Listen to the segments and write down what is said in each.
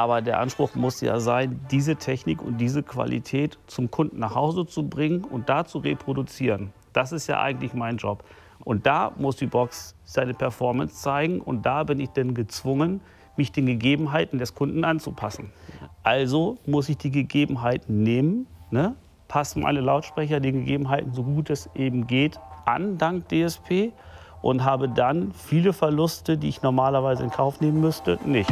Aber der Anspruch muss ja sein, diese Technik und diese Qualität zum Kunden nach Hause zu bringen und da zu reproduzieren. Das ist ja eigentlich mein Job. Und da muss die Box seine Performance zeigen und da bin ich dann gezwungen, mich den Gegebenheiten des Kunden anzupassen. Also muss ich die Gegebenheiten nehmen, ne? passen meine Lautsprecher den Gegebenheiten so gut es eben geht an, dank DSP und habe dann viele Verluste, die ich normalerweise in Kauf nehmen müsste, nicht.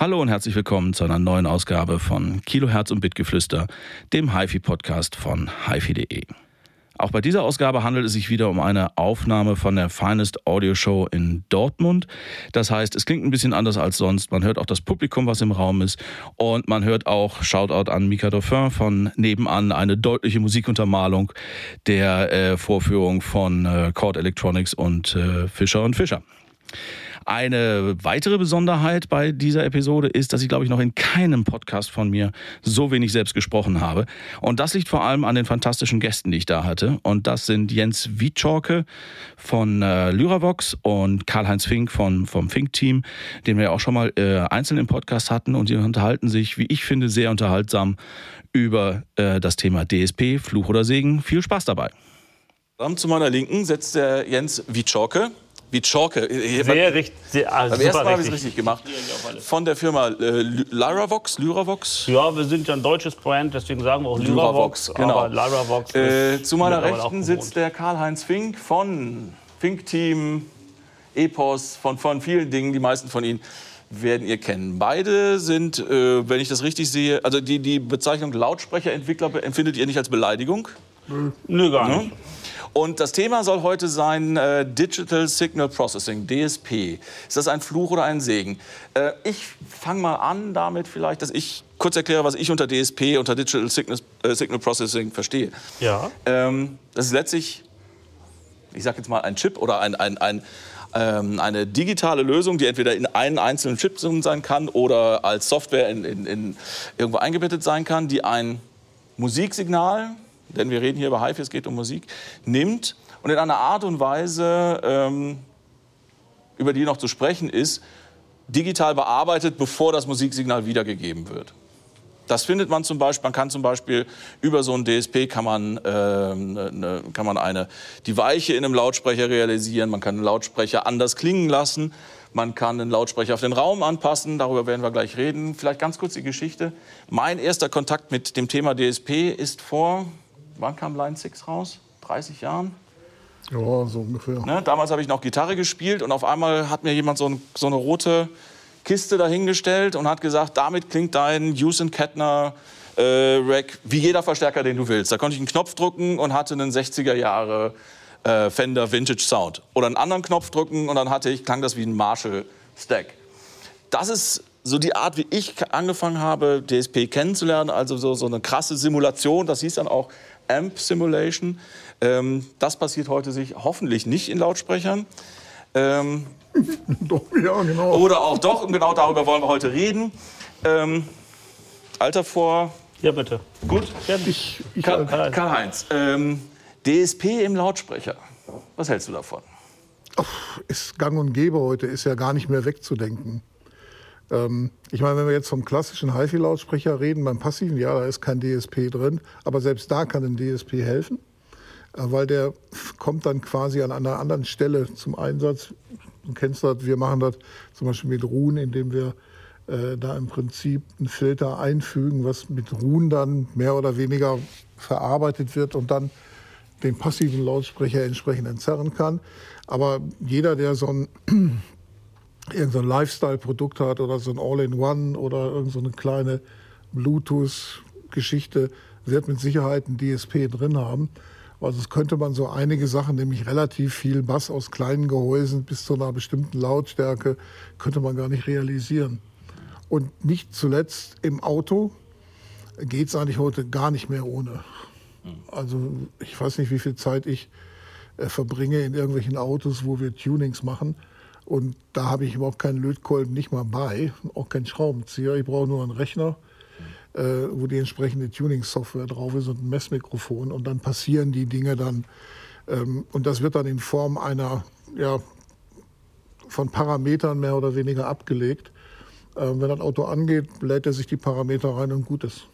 Hallo und herzlich willkommen zu einer neuen Ausgabe von Kilohertz und Bitgeflüster, dem HiFi-Podcast von HiFi.de. Auch bei dieser Ausgabe handelt es sich wieder um eine Aufnahme von der Finest Audio Show in Dortmund. Das heißt, es klingt ein bisschen anders als sonst. Man hört auch das Publikum, was im Raum ist. Und man hört auch, Shoutout an Mika Dauphin von nebenan, eine deutliche Musikuntermalung der äh, Vorführung von äh, Chord Electronics und äh, Fischer und Fischer. Eine weitere Besonderheit bei dieser Episode ist, dass ich, glaube ich, noch in keinem Podcast von mir so wenig selbst gesprochen habe. Und das liegt vor allem an den fantastischen Gästen, die ich da hatte. Und das sind Jens Wietschorke von äh, Lyravox und Karl-Heinz Fink von, vom Fink-Team, den wir ja auch schon mal äh, einzeln im Podcast hatten. Und die unterhalten sich, wie ich finde, sehr unterhaltsam über äh, das Thema DSP, Fluch oder Segen. Viel Spaß dabei. Zu meiner Linken setzt der Jens Wietschorke wie Chalke. Sehr richtig. Sehr, also Beim ersten Mal habe ich es richtig gemacht. Von der Firma äh, Lyravox, Lyravox. Ja, wir sind ja ein deutsches Brand, deswegen sagen wir auch Lyravox. Lyravox genau. Lyravox äh, zu meiner Rechten sitzt der Karl-Heinz Fink von Fink Team, Epos, von, von vielen Dingen. Die meisten von Ihnen werden ihr kennen. Beide sind, äh, wenn ich das richtig sehe, also die, die Bezeichnung Lautsprecherentwickler empfindet ihr nicht als Beleidigung? Nö, gar nicht. Und das Thema soll heute sein äh, Digital Signal Processing, DSP. Ist das ein Fluch oder ein Segen? Äh, ich fange mal an damit vielleicht, dass ich kurz erkläre, was ich unter DSP, unter Digital Signal, äh, Signal Processing verstehe. Ja. Ähm, das ist letztlich, ich sage jetzt mal, ein Chip oder ein, ein, ein ähm, eine digitale Lösung, die entweder in einen einzelnen Chip sein kann oder als Software in, in, in irgendwo eingebettet sein kann, die ein Musiksignal denn wir reden hier über HiFi, es geht um Musik, nimmt und in einer Art und Weise, ähm, über die noch zu sprechen ist, digital bearbeitet, bevor das Musiksignal wiedergegeben wird. Das findet man zum Beispiel, man kann zum Beispiel über so ein DSP kann man, äh, ne, kann man eine, die Weiche in einem Lautsprecher realisieren, man kann einen Lautsprecher anders klingen lassen, man kann einen Lautsprecher auf den Raum anpassen, darüber werden wir gleich reden. Vielleicht ganz kurz die Geschichte. Mein erster Kontakt mit dem Thema DSP ist vor wann kam Line 6 raus? 30 Jahren? Ja, so ungefähr. Ne? Damals habe ich noch Gitarre gespielt und auf einmal hat mir jemand so, ein, so eine rote Kiste dahingestellt und hat gesagt, damit klingt dein Houston Kettner äh, Rack wie jeder Verstärker, den du willst. Da konnte ich einen Knopf drücken und hatte einen 60er Jahre äh, Fender Vintage Sound. Oder einen anderen Knopf drücken und dann hatte ich, klang das wie ein Marshall Stack. Das ist so die Art, wie ich angefangen habe, DSP kennenzulernen, also so, so eine krasse Simulation, das hieß dann auch Amp Simulation. Ähm, das passiert heute sich hoffentlich nicht in Lautsprechern. Ähm, doch, ja, genau. Oder auch doch, und genau darüber wollen wir heute reden. Ähm, Alter vor. Ja, bitte. Gut. Ich, ich Karl-Heinz, ähm, DSP im Lautsprecher. Was hältst du davon? Ach, ist gang und gäbe heute, ist ja gar nicht mehr wegzudenken. Ähm, ich meine, wenn wir jetzt vom klassischen HiFi-Lautsprecher reden, beim passiven, ja, da ist kein DSP drin, aber selbst da kann ein DSP helfen, äh, weil der kommt dann quasi an einer anderen Stelle zum Einsatz. Du kennst das, wir machen das zum Beispiel mit Ruhen, indem wir äh, da im Prinzip einen Filter einfügen, was mit Ruhen dann mehr oder weniger verarbeitet wird und dann den passiven Lautsprecher entsprechend entzerren kann. Aber jeder, der so ein irgendein so Lifestyle-Produkt hat oder so ein All-in-One oder irgendeine so kleine Bluetooth-Geschichte, wird mit Sicherheit ein DSP drin haben. Also es könnte man so einige Sachen, nämlich relativ viel Bass aus kleinen Gehäusen bis zu einer bestimmten Lautstärke, könnte man gar nicht realisieren. Und nicht zuletzt im Auto geht es eigentlich heute gar nicht mehr ohne. Also ich weiß nicht, wie viel Zeit ich äh, verbringe in irgendwelchen Autos, wo wir Tunings machen. Und da habe ich überhaupt keinen Lötkolben nicht mal bei, auch keinen Schraubenzieher. Ich brauche nur einen Rechner. äh, wo die entsprechende Tuning-Software drauf ist und ein Messmikrofon. Und dann passieren die Dinge dann. Ähm, und das wird dann in Form einer, ja, von Parametern mehr oder weniger abgelegt. Ähm, wenn das Auto angeht, lädt er sich die Parameter rein und gut ist.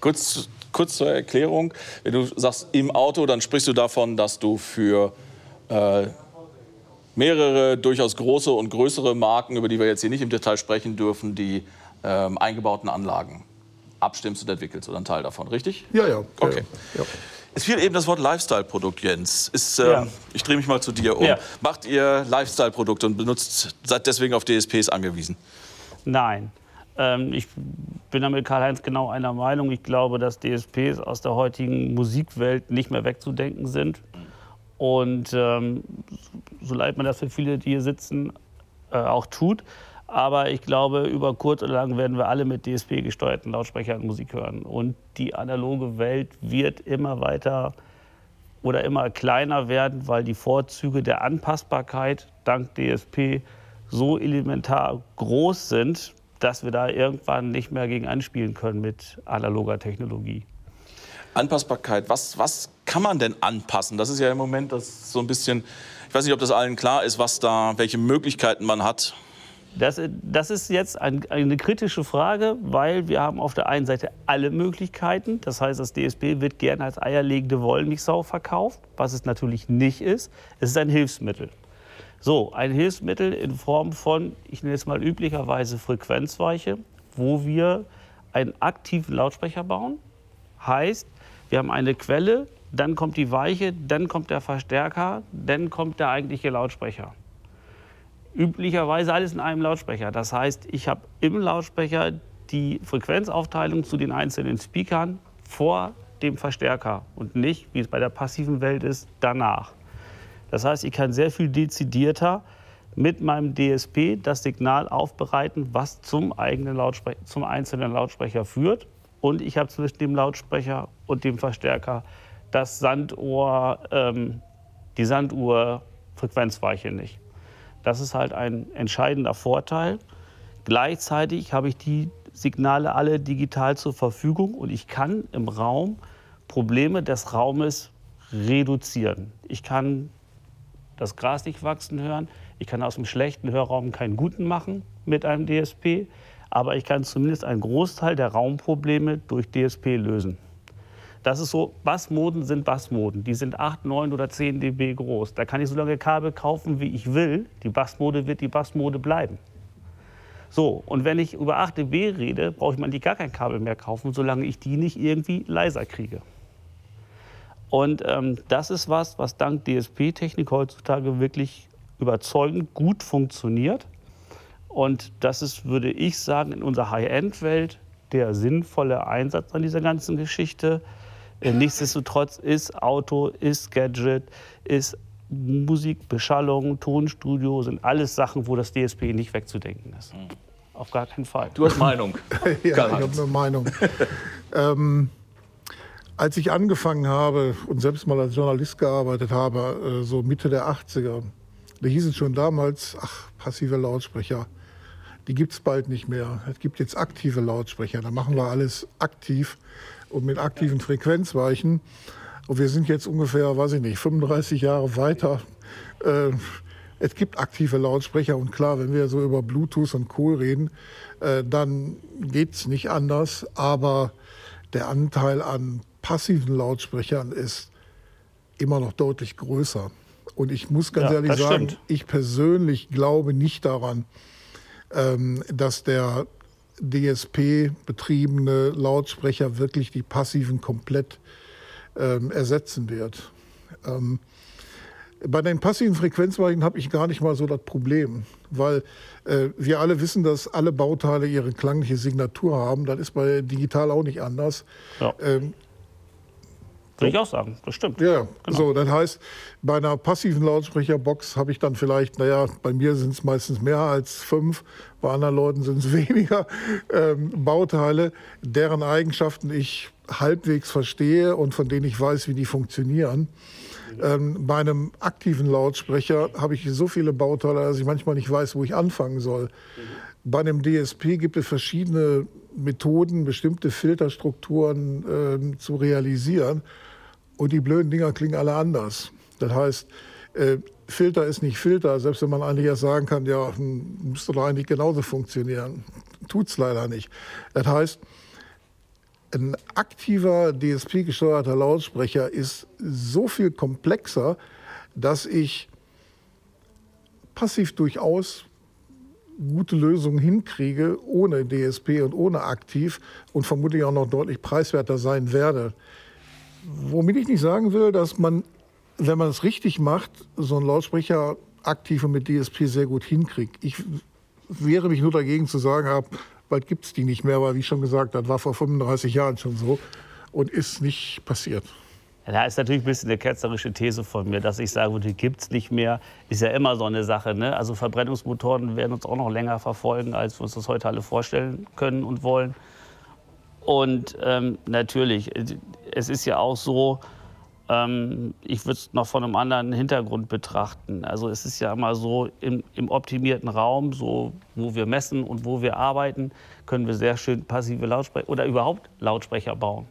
Kurz, kurz zur Erklärung. Wenn du sagst im Auto, dann sprichst du davon, dass du für äh, mehrere durchaus große und größere Marken, über die wir jetzt hier nicht im Detail sprechen dürfen, die ähm, eingebauten Anlagen abstimmst und entwickelst oder ein Teil davon, richtig? Ja, ja. Okay. Ja, ja. Es fiel eben das Wort Lifestyle-Produkt, Jens. Ist, ähm, Ja. Ich drehe mich mal zu dir um. Ja. Macht ihr Lifestyle-Produkte und benutzt, seid deswegen auf DSPs angewiesen? Nein. Ähm, ich bin da mit Karl-Heinz genau einer Meinung. Ich glaube, dass DSPs aus der heutigen Musikwelt nicht mehr wegzudenken sind. Und ähm, so leid mir das für viele, die hier sitzen, äh, auch tut. Aber ich glaube, über kurz oder lang werden wir alle mit DSP-gesteuerten Lautsprechern Musik hören. Und die analoge Welt wird immer weiter oder immer kleiner werden, weil die Vorzüge der Anpassbarkeit dank DSP so elementar groß sind, dass wir da irgendwann nicht mehr gegen anspielen können mit analoger Technologie. Anpassbarkeit, was, was kann man denn anpassen? Das ist ja im Moment das so ein bisschen, ich weiß nicht, ob das allen klar ist, was da, welche Möglichkeiten man hat. Das, das ist jetzt ein, eine kritische Frage, weil wir haben auf der einen Seite alle Möglichkeiten. Das heißt, das DSP wird gerne als eierlegende Wollmilchsau verkauft, was es natürlich nicht ist. Es ist ein Hilfsmittel. So, ein Hilfsmittel in Form von, ich nenne es mal üblicherweise Frequenzweiche, wo wir einen aktiven Lautsprecher bauen. Heißt, wir haben eine Quelle, dann kommt die Weiche, dann kommt der Verstärker, dann kommt der eigentliche Lautsprecher üblicherweise alles in einem Lautsprecher. Das heißt, ich habe im Lautsprecher die Frequenzaufteilung zu den einzelnen Speakern vor dem Verstärker und nicht, wie es bei der passiven Welt ist, danach. Das heißt, ich kann sehr viel dezidierter mit meinem DSP das Signal aufbereiten, was zum, eigenen Lautsprecher, zum einzelnen Lautsprecher führt. Und ich habe zwischen dem Lautsprecher und dem Verstärker das Sanduhr, ähm, die Sanduhr-Frequenzweiche nicht. Das ist halt ein entscheidender Vorteil. Gleichzeitig habe ich die Signale alle digital zur Verfügung und ich kann im Raum Probleme des Raumes reduzieren. Ich kann das Gras nicht wachsen hören. Ich kann aus dem schlechten Hörraum keinen guten machen mit einem DSP. Aber ich kann zumindest einen Großteil der Raumprobleme durch DSP lösen. Das ist so, Bassmoden sind Bassmoden. Die sind 8, 9 oder 10 dB groß. Da kann ich so lange Kabel kaufen, wie ich will. Die Bassmode wird die Bassmode bleiben. So, und wenn ich über 8 dB rede, brauche ich man die gar kein Kabel mehr kaufen, solange ich die nicht irgendwie leiser kriege. Und ähm, das ist was, was dank DSP-Technik heutzutage wirklich überzeugend gut funktioniert. Und das ist, würde ich sagen, in unserer High-End-Welt der sinnvolle Einsatz an dieser ganzen Geschichte. Äh, Nichtsdestotrotz ist Auto, ist Gadget, ist Musik, Beschallung, Tonstudio, sind alles Sachen, wo das DSP nicht wegzudenken ist. Auf gar keinen Fall. Du hast Meinung. Ja, ich habe eine Meinung. ähm, als ich angefangen habe und selbst mal als Journalist gearbeitet habe, äh, so Mitte der 80er, da hieß es schon damals, ach, passive Lautsprecher, die gibt es bald nicht mehr. Es gibt jetzt aktive Lautsprecher, da machen wir alles aktiv und mit aktiven Frequenzweichen. Und wir sind jetzt ungefähr, weiß ich nicht, 35 Jahre weiter. Äh, es gibt aktive Lautsprecher und klar, wenn wir so über Bluetooth und Co. reden, äh, dann geht es nicht anders. Aber der Anteil an passiven Lautsprechern ist immer noch deutlich größer. Und ich muss ganz Ja, ehrlich sagen, stimmt. ich persönlich glaube nicht daran, ähm, dass der DSP-betriebene Lautsprecher wirklich die passiven komplett ähm, ersetzen wird. Ähm, bei den passiven Frequenzweichen habe ich gar nicht mal so das Problem, weil äh, wir alle wissen, dass alle Bauteile ihre klangliche Signatur haben. Das ist bei digital auch nicht anders. Ja. Ähm, Würde ich auch sagen, das stimmt. ja, Genau. so, das heißt, bei einer passiven Lautsprecherbox habe ich dann vielleicht, naja, bei mir sind es meistens mehr als fünf, bei anderen Leuten sind es weniger ähm, Bauteile, deren Eigenschaften ich halbwegs verstehe und von denen ich weiß, wie die funktionieren. Ähm, bei einem aktiven Lautsprecher habe ich so viele Bauteile, dass ich manchmal nicht weiß, wo ich anfangen soll. Bei einem DSP gibt es verschiedene Methoden, bestimmte Filterstrukturen äh, zu realisieren. Und die blöden Dinger klingen alle anders. Das heißt, äh, Filter ist nicht Filter, selbst wenn man eigentlich erst sagen kann, ja, hm, müsste doch eigentlich genauso funktionieren. Tut es leider nicht. Das heißt, ein aktiver DSP-gesteuerter Lautsprecher ist so viel komplexer, dass ich passiv durchaus gute Lösungen hinkriege, ohne DSP und ohne aktiv und vermutlich auch noch deutlich preiswerter sein werde. Womit ich nicht sagen will, dass man, wenn man es richtig macht, so einen Lautsprecher aktiv und mit DSP sehr gut hinkriegt. Ich wehre mich nur dagegen zu sagen, ab bald gibt es die nicht mehr, weil wie schon gesagt, das war vor 35 Jahren schon so und ist nicht passiert. Ja, ist natürlich ein bisschen eine ketzerische These von mir, dass ich sage, die gibt es nicht mehr. Ist ja immer so eine Sache. Ne? Also Verbrennungsmotoren werden uns auch noch länger verfolgen, als wir uns das heute alle vorstellen können und wollen. Und ähm, natürlich, es ist ja auch so, ähm, ich würde es noch von einem anderen Hintergrund betrachten. Also es ist ja immer so, im, im optimierten Raum, so wo wir messen und wo wir arbeiten, können wir sehr schön passive Lautsprecher oder überhaupt Lautsprecher bauen.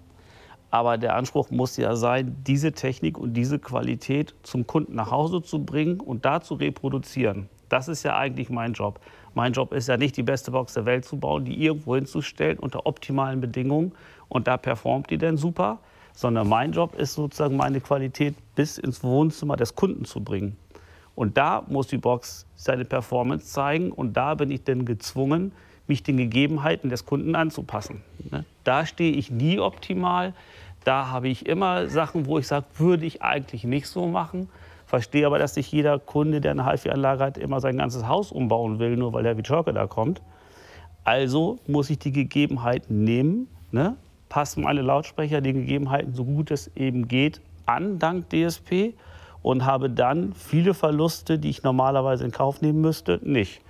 Aber der Anspruch muss ja sein, diese Technik und diese Qualität zum Kunden nach Hause zu bringen und da zu reproduzieren. Das ist ja eigentlich mein Job. Mein Job ist ja nicht, die beste Box der Welt zu bauen, die irgendwo hinzustellen unter optimalen Bedingungen und da performt die dann super, sondern mein Job ist sozusagen meine Qualität bis ins Wohnzimmer des Kunden zu bringen. Und da muss die Box seine Performance zeigen und da bin ich dann gezwungen, mich den Gegebenheiten des Kunden anzupassen. Ne? Da stehe ich nie optimal. Da habe ich immer Sachen, wo ich sage, würde ich eigentlich nicht so machen. Verstehe aber, dass nicht jeder Kunde, der eine HiFi-Anlage hat, immer sein ganzes Haus umbauen will, nur weil der Vichorke da kommt. Also muss ich die Gegebenheiten nehmen, ne? passen meine Lautsprecher den Gegebenheiten so gut es eben geht an, dank DSP, und habe dann viele Verluste, die ich normalerweise in Kauf nehmen müsste, nicht.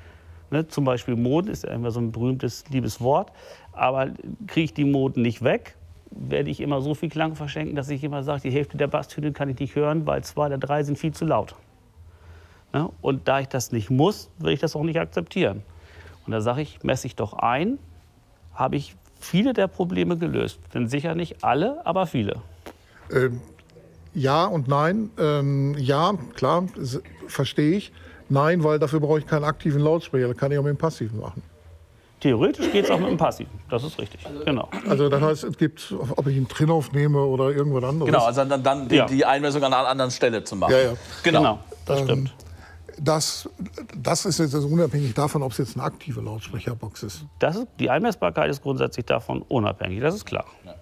Ne, zum Beispiel Mond ist ja immer so ein berühmtes, liebes Wort. Aber kriege ich die Moden nicht weg, werde ich immer so viel Klang verschenken, dass ich immer sage, die Hälfte der Basstöne kann ich nicht hören, weil zwei oder drei sind viel zu laut. Ne? Und da ich das nicht muss, will ich das auch nicht akzeptieren. Und da sage ich, messe ich doch ein, habe ich viele der Probleme gelöst. Denn sicher nicht alle, aber viele. Ähm, ja und nein. Ähm, ja, klar, verstehe ich. Nein, weil dafür brauche ich keinen aktiven Lautsprecher. Das kann ich auch mit dem passiven machen. Theoretisch geht es auch mit dem Passiven. Das ist richtig. Genau. Also das heißt, es gibt, ob ich einen Trin aufnehme oder irgendwas anderes. Genau, also dann, dann die, ja. die Einmessung an einer anderen Stelle zu machen. Ja, ja. Genau, genau das ähm, stimmt das, das ist jetzt also unabhängig davon, ob es jetzt eine aktive Lautsprecherbox ist. Das ist. Die Einmessbarkeit ist grundsätzlich davon unabhängig, das ist klar. Ja.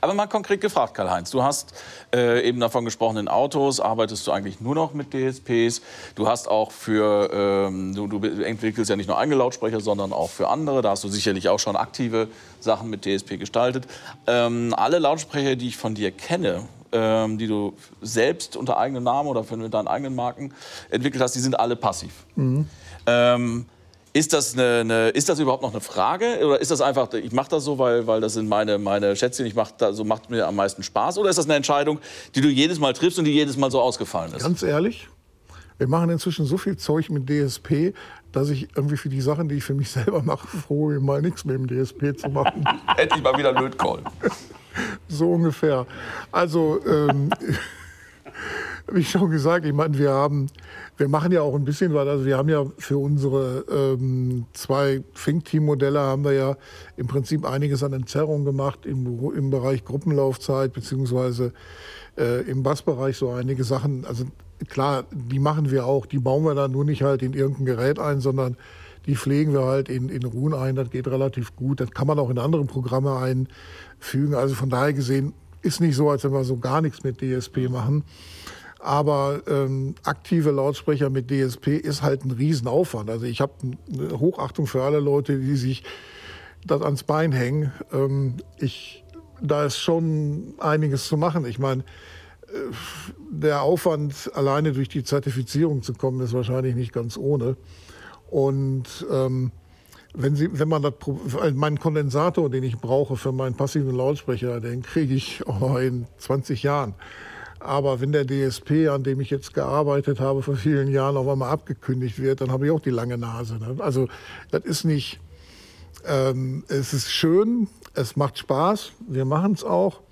Aber mal konkret gefragt, Karl-Heinz, du hast äh, eben davon gesprochen, in Autos arbeitest du eigentlich nur noch mit DSPs. Du hast auch für, ähm, du, du entwickelst ja nicht nur eigene Lautsprecher, sondern auch für andere. Da hast du sicherlich auch schon aktive Sachen mit DSP gestaltet. Ähm, alle Lautsprecher, die ich von dir kenne, ähm, die du selbst unter eigenem Namen oder für deinen eigenen Marken entwickelt hast, die sind alle passiv. Mhm. Ähm, ist das, eine, eine, ist das überhaupt noch eine Frage? Oder ist das einfach, ich mache das so, weil, weil das sind meine, meine Schätzchen, ich mach da, so macht mir am meisten Spaß? Oder ist das eine Entscheidung, die du jedes Mal triffst und die jedes Mal so ausgefallen ist? Ganz ehrlich, wir machen inzwischen so viel Zeug mit DSP, dass ich irgendwie für die Sachen, die ich für mich selber mache, froh bin, mal nichts mit dem DSP zu machen. Endlich mal wieder Lötkolben. so ungefähr. Also, ähm, wie schon gesagt, ich meine, wir haben, wir machen ja auch ein bisschen was. Also wir haben ja für unsere ähm, zwei Think-Team-Modelle haben wir ja im Prinzip einiges an Entzerrung gemacht im, im Bereich Gruppenlaufzeit beziehungsweise äh, im Bassbereich so einige Sachen. Also klar, die machen wir auch. Die bauen wir dann nur nicht halt in irgendein Gerät ein, sondern die pflegen wir halt in, in Ruhen ein. Das geht relativ gut. Das kann man auch in andere Programme ein fügen. Also von daher gesehen ist nicht so, als wenn wir so gar nichts mit DSP machen. Aber ähm, aktive Lautsprecher mit DSP ist halt ein Riesenaufwand. Also ich habe eine Hochachtung für alle Leute, die sich das ans Bein hängen. Ähm, ich, da ist schon einiges zu machen. Ich meine, der Aufwand, alleine durch die Zertifizierung zu kommen, ist wahrscheinlich nicht ganz ohne. Und ähm, wenn, Sie, wenn man das, meinen Kondensator, den ich brauche für meinen passiven Lautsprecher, den kriege ich auch in 20 Jahren. Aber wenn der DSP, an dem ich jetzt gearbeitet habe vor vielen Jahren, auf einmal abgekündigt wird, dann habe ich auch die lange Nase. Ne? Also das ist nicht, Ähm, es ist schön, es macht Spaß, wir machen es auch.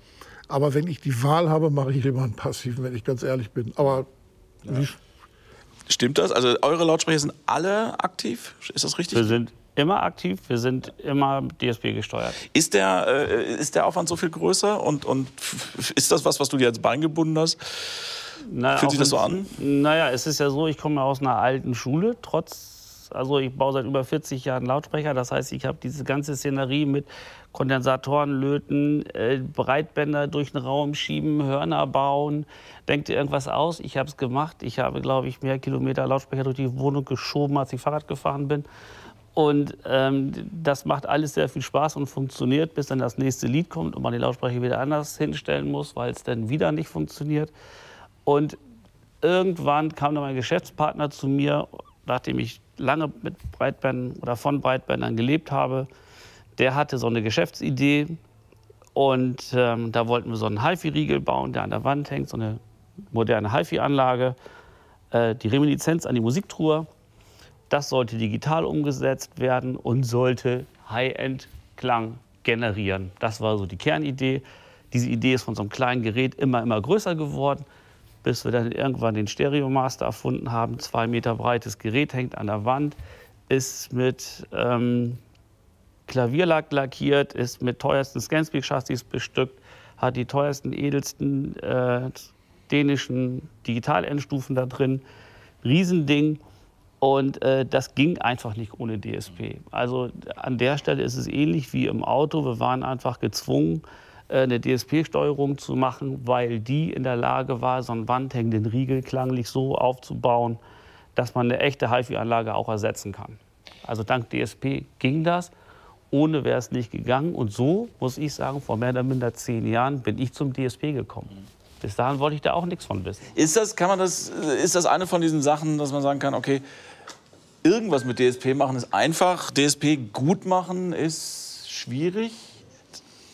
Aber wenn ich die Wahl habe, mache ich lieber einen passiven, wenn ich ganz ehrlich bin. Aber ja. Stimmt das? Also eure Lautsprecher sind alle aktiv? Ist das richtig? Wir sind immer aktiv, wir sind immer DSP gesteuert. Ist der, äh, ist der Aufwand so viel größer und, und ist das was, was du dir als Bein gebunden hast? Naja, Fühlt sich das so an? Naja, es ist ja so, ich komme aus einer alten Schule, trotz also ich baue seit über 40 Jahren Lautsprecher. Das heißt, ich habe diese ganze Szenerie mit Kondensatoren löten, äh, Breitbänder durch den Raum schieben, Hörner bauen. Denkt ihr irgendwas aus? Ich habe es gemacht. Ich habe, glaube ich, mehr Kilometer Lautsprecher durch die Wohnung geschoben, als ich Fahrrad gefahren bin. Und ähm, das macht alles sehr viel Spaß und funktioniert, bis dann das nächste Lied kommt und man die Lautsprecher wieder anders hinstellen muss, weil es dann wieder nicht funktioniert. Und irgendwann kam dann mein Geschäftspartner zu mir, nachdem ich lange mit Breitbändern oder von Breitbändern gelebt habe, der hatte so eine Geschäftsidee und ähm, da wollten wir so einen HiFi-Riegel bauen, der an der Wand hängt, so eine moderne HiFi-Anlage, äh, die Reminiszenz an die Musiktruhe. Das sollte digital umgesetzt werden und sollte High-End-Klang generieren. Das war so die Kernidee. Diese Idee ist von so einem kleinen Gerät immer, immer größer geworden bis wir dann irgendwann den Stereomaster erfunden haben. Zwei Meter breites Gerät hängt an der Wand, ist mit ähm, Klavierlack lackiert, ist mit teuersten Scanspeak-Chassis bestückt, hat die teuersten, edelsten äh, dänischen Digital-Endstufen da drin. Riesending. Und äh, das ging einfach nicht ohne DSP. Also an der Stelle ist es ähnlich wie im Auto. Wir waren einfach gezwungen, äh, eine DSP-Steuerung zu machen, weil die in der Lage war, so einen wandhängenden Riegel klanglich so aufzubauen, dass man eine echte HiFi-Anlage auch ersetzen kann. Also dank DSP ging das. Ohne wäre es nicht gegangen. Und so, muss ich sagen, vor mehr oder minder zehn Jahren bin ich zum DSP gekommen. Bis dahin wollte ich da auch nichts von wissen. Ist das, kann man das, ist das eine von diesen Sachen, dass man sagen kann, okay, irgendwas mit DSP machen ist einfach, DSP gut machen ist schwierig?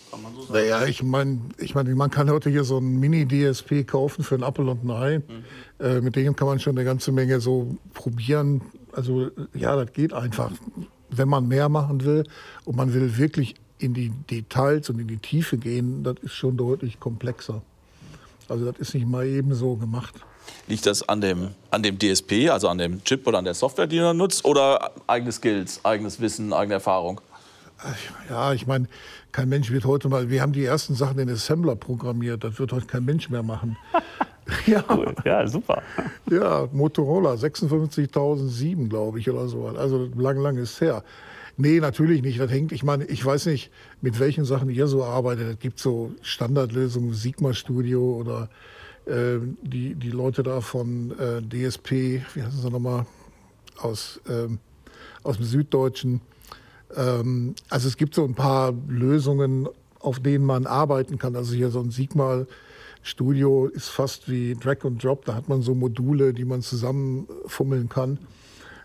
Kann man so sagen. Naja, ich meine, ich mein, man kann heute hier so ein Mini-DSP kaufen für ein Apple und ein Ei. Mhm. Äh, mit denen kann man schon eine ganze Menge so probieren. Also ja, das geht einfach. Wenn man mehr machen will und man will wirklich in die Details und in die Tiefe gehen, das ist schon deutlich komplexer. Also das ist nicht mal eben so gemacht. Liegt das an dem, an dem DSP, also an dem Chip oder an der Software, die man nutzt, oder eigene Skills, eigenes Wissen, eigene Erfahrung? Ja, ich meine, kein Mensch wird heute mal, wir haben die ersten Sachen in Assembler programmiert, das wird heute kein Mensch mehr machen. ja. Cool. ja, super. Ja, Motorola 56007, glaube ich, oder so. Also lang, lang ist her. Nee, natürlich nicht. Das hängt, ich meine, ich weiß nicht, mit welchen Sachen ihr so arbeitet. Es gibt so Standardlösungen, Sigma Studio oder äh, die, die Leute da von äh, DSP, wie heißen sie nochmal, aus, äh, aus dem Süddeutschen ähm, also es gibt so ein paar Lösungen, auf denen man arbeiten kann. Also hier so ein Sigma Studio ist fast wie Drag and Drop. Da hat man so Module, die man zusammenfummeln kann.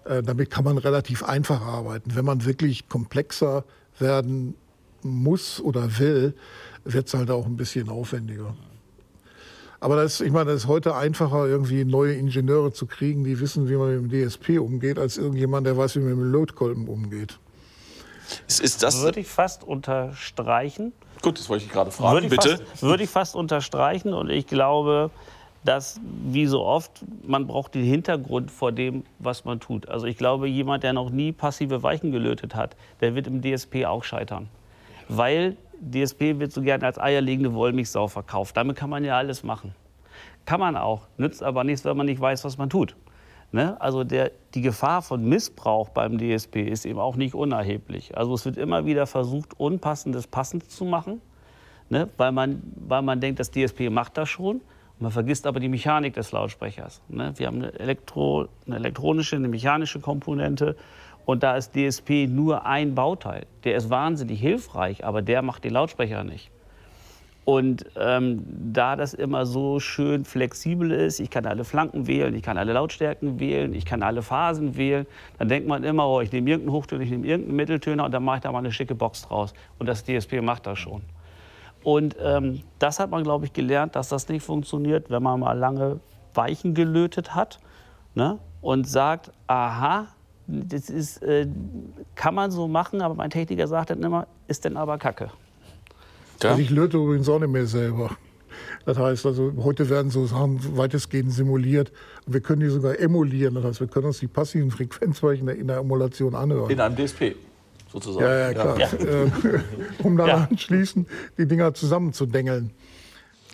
Äh, damit kann man relativ einfach arbeiten. Wenn man wirklich komplexer werden muss oder will, wird es halt auch ein bisschen aufwendiger. Aber das, ich meine, das ist heute einfacher, irgendwie neue Ingenieure zu kriegen, die wissen, wie man mit dem DSP umgeht, als irgendjemand, der weiß, wie man mit dem Loadkolben umgeht. Ist, ist das würde ich fast unterstreichen. Gut, das wollte ich gerade fragen, würde bitte. Fast, würde ich fast unterstreichen und ich glaube, dass wie so oft, man braucht den Hintergrund vor dem, was man tut. Also ich glaube, jemand, der noch nie passive Weichen gelötet hat, der wird im DSP auch scheitern. Weil DSP wird so gerne als eierlegende Wollmilchsau verkauft. Damit kann man ja alles machen. Kann man auch, nützt aber nichts, wenn man nicht weiß, was man tut. Ne? Also der, die Gefahr von Missbrauch beim DSP ist eben auch nicht unerheblich. Also es wird immer wieder versucht, Unpassendes passend zu machen, ne? weil, man, weil man denkt, das DSP macht das schon. Man vergisst aber die Mechanik des Lautsprechers. Ne? Wir haben eine, Elektro, eine elektronische, eine mechanische Komponente und da ist DSP nur ein Bauteil. Der ist wahnsinnig hilfreich, aber der macht den Lautsprecher nicht. Und ähm, da das immer so schön flexibel ist, ich kann alle Flanken wählen, ich kann alle Lautstärken wählen, ich kann alle Phasen wählen, dann denkt man immer, oh, ich nehme irgendeinen Hochtöner, ich nehme irgendeinen Mitteltöner und dann mache ich da mal eine schicke Box draus. Und das DSP macht das schon. Und ähm, das hat man, glaube ich, gelernt, dass das nicht funktioniert, wenn man mal lange Weichen gelötet hat ne? und sagt, aha, das ist, äh, kann man so machen, aber mein Techniker sagt dann immer, ist denn aber Kacke. Ja? Also ich löte übrigens auch nicht mehr selber. Das heißt also, heute werden so Sachen weitestgehend simuliert. Wir können die sogar emulieren. Das heißt, wir können uns die passiven Frequenzweichen in der Emulation anhören. In einem DSP sozusagen. Ja, ja, klar. Ja. Äh, um dann ja. anschließend die Dinger zusammenzudengeln.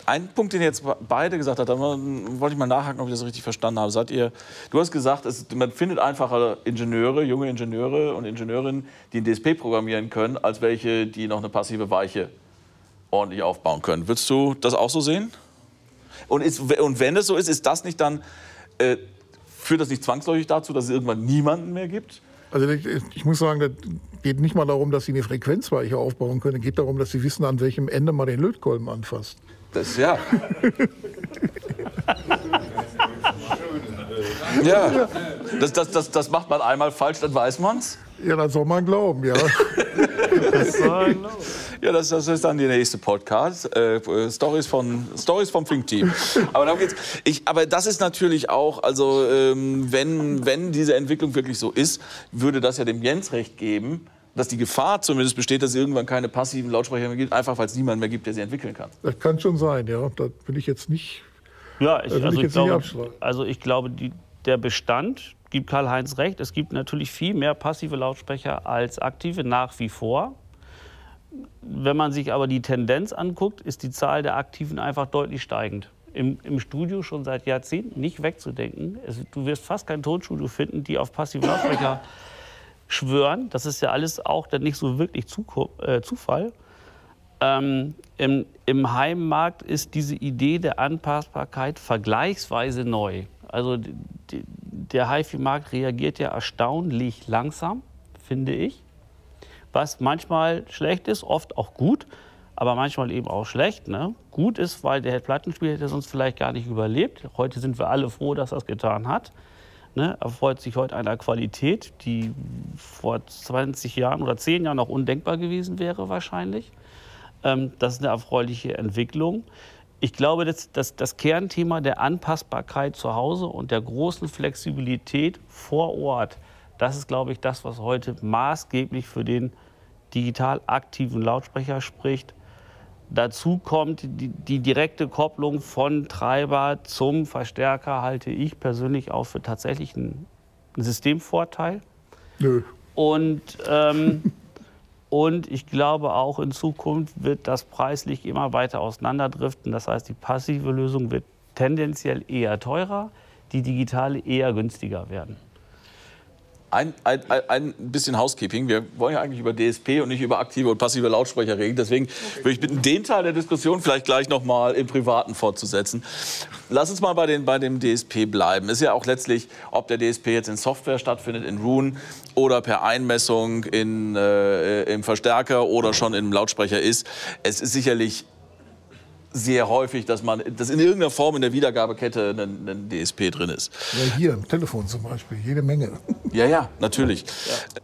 Ein Punkt, den jetzt beide gesagt habt, da wollte ich mal nachhaken, ob ich das richtig verstanden habe. Seid ihr, du hast gesagt, es, man findet einfacher Ingenieure, junge Ingenieure und Ingenieurinnen, die ein DSP programmieren können, als welche, die noch eine passive Weiche ordentlich aufbauen können. Würdest du das auch so sehen? Und, ist, und wenn es so ist, ist das nicht dann, äh, führt das nicht zwangsläufig dazu, dass es irgendwann niemanden mehr gibt? Also ich, ich muss sagen, das geht nicht mal darum, dass sie eine Frequenzweiche aufbauen können. Es geht darum, dass sie wissen, an welchem Ende man den Lötkolben anfasst. Das ja. ja, das, das, das, das macht man einmal falsch, dann weiß man's. Ja, das soll man glauben, ja. das soll man glauben. Ja, das, das ist dann die nächste Podcast. Äh, Stories, von, Stories vom Fink-Team. Aber, darum geht's. Ich, aber das ist natürlich auch, also ähm, wenn, wenn diese Entwicklung wirklich so ist, würde das ja dem Jens recht geben, dass die Gefahr zumindest besteht, dass es irgendwann keine passiven Lautsprecher mehr gibt, einfach weil es niemanden mehr gibt, der sie entwickeln kann. Das kann schon sein, ja. Da will ich jetzt nicht. Ja, ich, also, ich, ich glaube, also ich glaube, die, der Bestand gibt Karl-Heinz recht. Es gibt natürlich viel mehr passive Lautsprecher als aktive nach wie vor. Wenn man sich aber die Tendenz anguckt, ist die Zahl der Aktiven einfach deutlich steigend. Im, im Studio schon seit Jahrzehnten nicht wegzudenken. Es, du wirst fast kein Tonstudio finden, die auf passive Lautsprecher schwören. Das ist ja alles auch dann nicht so wirklich äh, Zufall. Ähm, im, Im Heimmarkt ist diese Idee der Anpassbarkeit vergleichsweise neu. Also die, der HiFi-Markt reagiert ja erstaunlich langsam, finde ich. Was manchmal schlecht ist, oft auch gut, aber manchmal eben auch schlecht. Ne? Gut ist, weil der Plattenspieler hätte sonst vielleicht gar nicht überlebt. Heute sind wir alle froh, dass er es getan hat ne, erfreut sich heute einer Qualität, die vor 20 Jahren oder 10 Jahren noch undenkbar gewesen wäre wahrscheinlich. Ähm, das ist eine erfreuliche Entwicklung. Ich glaube, dass, dass das Kernthema der Anpassbarkeit zu Hause und der großen Flexibilität vor Ort, das ist, glaube ich, das, was heute maßgeblich für den digital aktiven Lautsprecher spricht Dazu kommt die, die, direkte Kopplung von Treiber zum Verstärker, halte ich persönlich auch für tatsächlich einen, Systemvorteil. Nö. Und, ähm, und ich glaube auch in Zukunft wird das preislich immer weiter auseinanderdriften. Das heißt, die passive Lösung wird tendenziell eher teurer, die digitale eher günstiger werden ein, ein, ein bisschen Housekeeping. Wir wollen ja eigentlich über DSP und nicht über aktive und passive Lautsprecher reden. Deswegen würde ich bitten, den Teil der Diskussion vielleicht gleich noch mal im Privaten fortzusetzen. Lass uns mal bei, den, bei dem DSP bleiben. Ist ja auch letztlich, ob der DSP jetzt in Software stattfindet, in Rune oder per Einmessung in, äh, im Verstärker oder schon im Lautsprecher ist. Es ist sicherlich sehr häufig, dass man, dass in irgendeiner Form in der Wiedergabekette ein, ein DSP drin ist. Ja, hier im Telefon zum Beispiel, jede Menge. Ja, ja, natürlich. Ja.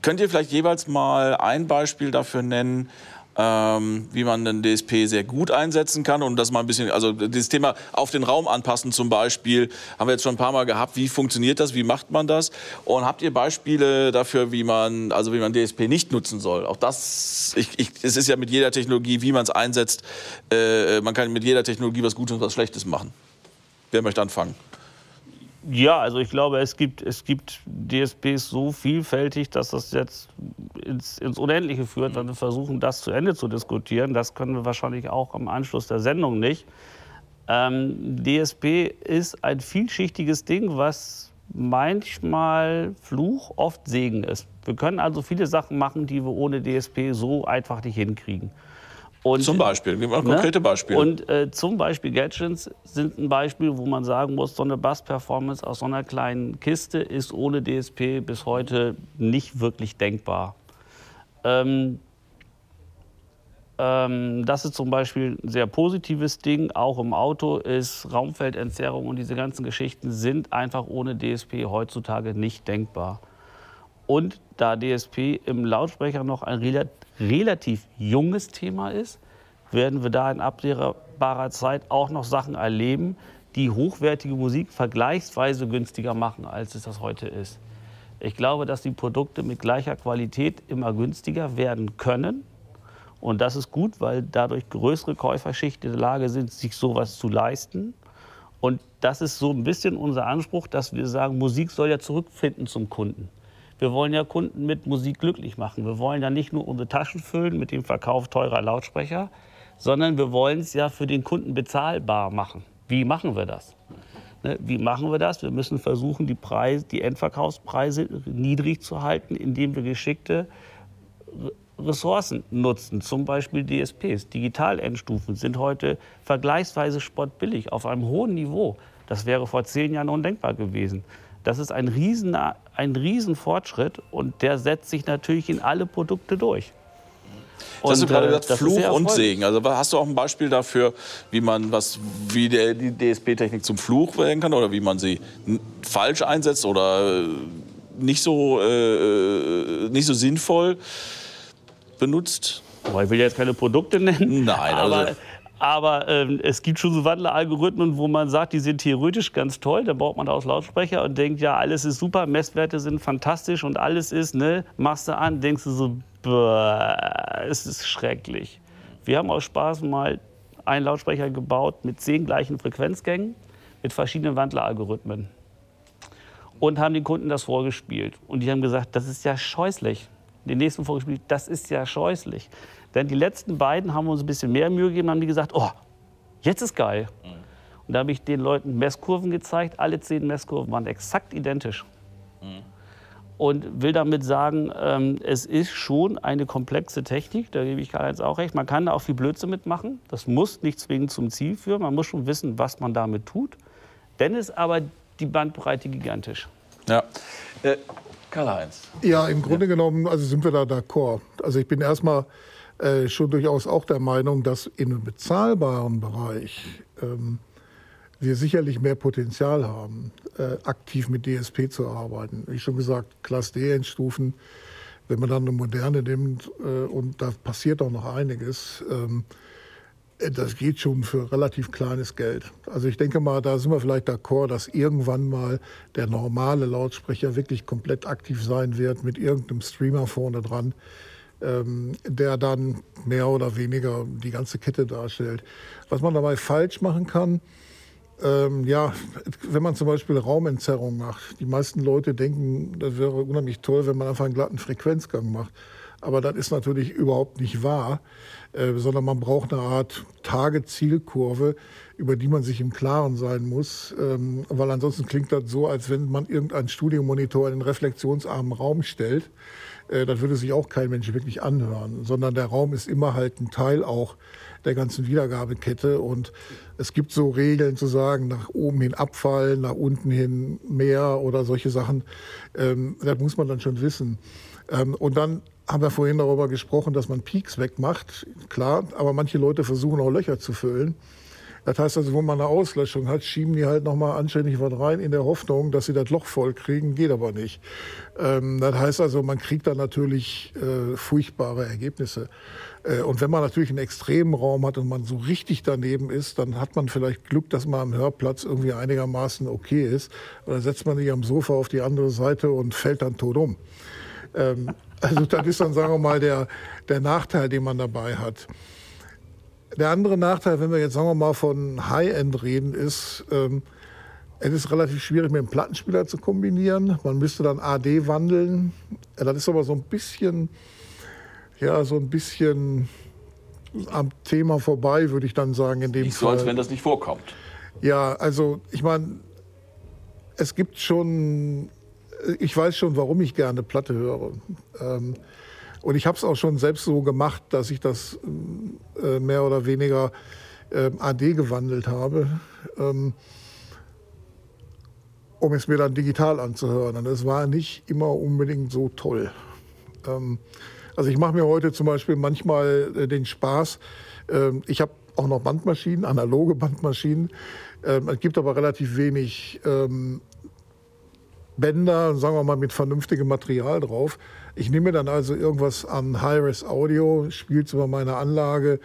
Könnt ihr vielleicht jeweils mal ein Beispiel dafür nennen, ähm, wie man den DSP sehr gut einsetzen kann und das mal ein bisschen, also das Thema auf den Raum anpassen zum Beispiel, haben wir jetzt schon ein paar Mal gehabt. Wie funktioniert das? Wie macht man das? Und habt ihr Beispiele dafür, wie man, also wie man DSP nicht nutzen soll? Auch das, ich, ich, es ist ja mit jeder Technologie, wie man es einsetzt, äh, man kann mit jeder Technologie was Gutes und was Schlechtes machen. Wer möchte anfangen? Ja, also ich glaube, es gibt, es gibt DSPs so vielfältig, dass das jetzt ins, ins Unendliche führt, wenn wir versuchen, das zu Ende zu diskutieren. Das können wir wahrscheinlich auch am Anschluss der Sendung nicht. Ähm, DSP ist ein vielschichtiges Ding, was manchmal Fluch, oft Segen ist. Wir können also viele Sachen machen, die wir ohne DSP so einfach nicht hinkriegen. Und, zum Beispiel, gib mal ne? konkrete Beispiele. Und äh, zum Beispiel Gadgets sind ein Beispiel, wo man sagen muss, so eine Bass-Performance aus so einer kleinen Kiste ist ohne DSP bis heute nicht wirklich denkbar. Ähm, ähm, das ist zum Beispiel ein sehr positives Ding. Auch im Auto ist Raumfeldentzerrung und diese ganzen Geschichten sind einfach ohne DSP heutzutage nicht denkbar. Und da DSP im Lautsprecher noch ein relativ junges Thema ist, werden wir da in absehbarer Zeit auch noch Sachen erleben, die hochwertige Musik vergleichsweise günstiger machen, als es das heute ist. Ich glaube, dass die Produkte mit gleicher Qualität immer günstiger werden können. Und das ist gut, weil dadurch größere Käuferschichten in der Lage sind, sich sowas zu leisten. Und das ist so ein bisschen unser Anspruch, dass wir sagen, Musik soll ja zurückfinden zum Kunden. Wir wollen ja Kunden mit Musik glücklich machen. Wir wollen ja nicht nur unsere Taschen füllen mit dem Verkauf teurer Lautsprecher, sondern wir wollen es ja für den Kunden bezahlbar machen. Wie machen wir das? Ne, wie machen wir das? Wir müssen versuchen, die, Preise, die Endverkaufspreise niedrig zu halten, indem wir geschickte Ressourcen nutzen, zum Beispiel DSPs. Digital-Endstufen sind heute vergleichsweise spottbillig auf einem hohen Niveau. Das wäre vor zehn Jahren undenkbar gewesen. Das ist ein riesen, ein riesen Fortschritt und der setzt sich natürlich in alle Produkte durch. Und, hast du gerade gesagt, äh, Fluch und Segen. Also hast du auch ein Beispiel dafür, wie man was, wie der, die DSP-Technik zum Fluch werden kann oder wie man sie falsch einsetzt oder äh, nicht so, äh, äh, nicht so sinnvoll benutzt? ich will jetzt keine Produkte nennen. Nein, also aber ähm, es gibt schon so Wandleralgorithmen, wo man sagt, die sind theoretisch ganz toll. Da baut man aus Lautsprecher und denkt, ja, alles ist super, Messwerte sind fantastisch und alles ist, ne, machst du an, denkst du so, boah, es ist schrecklich. Wir haben aus Spaß mal einen Lautsprecher gebaut mit zehn gleichen Frequenzgängen, mit verschiedenen Wandleralgorithmen. Und haben den Kunden das vorgespielt. Und die haben gesagt, das ist ja scheußlich. Den nächsten vorgespielt, das ist ja scheußlich. Denn die letzten beiden haben uns ein bisschen mehr Mühe gegeben, haben die gesagt, oh, jetzt ist geil. Mhm. Und da habe ich den Leuten Messkurven gezeigt. Alle zehn Messkurven waren exakt identisch. Mhm. Und will damit sagen, ähm, es ist schon eine komplexe Technik, da gebe ich Karl-Heinz auch recht. Man kann da auch viel Blödsinn mitmachen. Das muss nicht zwingend zum Ziel führen. Man muss schon wissen, was man damit tut. Dann ist aber die Bandbreite gigantisch. Ja. Äh, Karl-Heinz. Ja, im Grunde ja. genommen also sind wir da d'accord. Also ich bin erstmal äh, schon durchaus auch der Meinung, dass im bezahlbaren Bereich ähm, wir sicherlich mehr Potenzial haben, äh, aktiv mit DSP zu arbeiten. Wie schon gesagt, Class D-Endstufen, wenn man dann eine moderne nimmt äh, und da passiert auch noch einiges, ähm, äh, das geht schon für relativ kleines Geld. Also ich denke mal, da sind wir vielleicht d'accord, dass irgendwann mal der normale Lautsprecher wirklich komplett aktiv sein wird mit irgendeinem Streamer vorne dran ähm, der dann mehr oder weniger die ganze Kette darstellt. Was man dabei falsch machen kann, ähm, ja, wenn man zum Beispiel Raumentzerrung macht. Die meisten Leute denken, das wäre unheimlich toll, wenn man einfach einen glatten Frequenzgang macht. Aber das ist natürlich überhaupt nicht wahr, äh, sondern man braucht eine Art Tagezielkurve, über die man sich im Klaren sein muss, ähm, weil ansonsten klingt das so, als wenn man irgendeinen Studiomonitor in einen reflexionsarmen Raum stellt das würde sich auch kein Mensch wirklich anhören, sondern der Raum ist immer halt ein Teil auch der ganzen Wiedergabekette und es gibt so Regeln zu sagen, nach oben hin abfallen, nach unten hin mehr oder solche Sachen. Ähm, das muss man dann schon wissen. Ähm, und dann haben wir vorhin darüber gesprochen, dass man Peaks wegmacht, klar, aber manche Leute versuchen auch Löcher zu füllen. Das heißt also, wo man eine Auslöschung hat, schieben die halt nochmal anständig was rein in der Hoffnung, dass sie das Loch voll kriegen, geht aber nicht. Ähm, das heißt also, man kriegt dann natürlich äh, furchtbare Ergebnisse. Äh, und wenn man natürlich einen extremen Raum hat und man so richtig daneben ist, dann hat man vielleicht Glück, dass man am Hörplatz irgendwie einigermaßen okay ist. Dann setzt man sich am Sofa auf die andere Seite und fällt dann tot um. Ähm, also das ist dann, sagen wir mal, der, der Nachteil, den man dabei hat. Der andere Nachteil, wenn wir jetzt sagen wir mal von High-End reden, ist, ähm, es ist relativ schwierig mit dem Plattenspieler zu kombinieren. Man müsste dann AD wandeln. Ja, das ist aber so ein bisschen, ja, so ein bisschen am Thema vorbei, würde ich dann sagen, in dem nicht Fall. so, als wenn das nicht vorkommt. Ja, also ich meine, es gibt schon, ich weiß schon, warum ich gerne Platte höre. Ähm, und ich habe es auch schon selbst so gemacht, dass ich das äh, mehr oder weniger äh, AD gewandelt habe, ähm, um es mir dann digital anzuhören. Und es war nicht immer unbedingt so toll. Ähm, also ich mache mir heute zum Beispiel manchmal äh, den Spaß. Ähm, ich habe auch noch Bandmaschinen, analoge Bandmaschinen. Ähm, es gibt aber relativ wenig ähm, Bänder, sagen wir mal, mit vernünftigem Material drauf. Ich nehme dann also irgendwas an Hi-Res Audio, spiele es über meine Anlage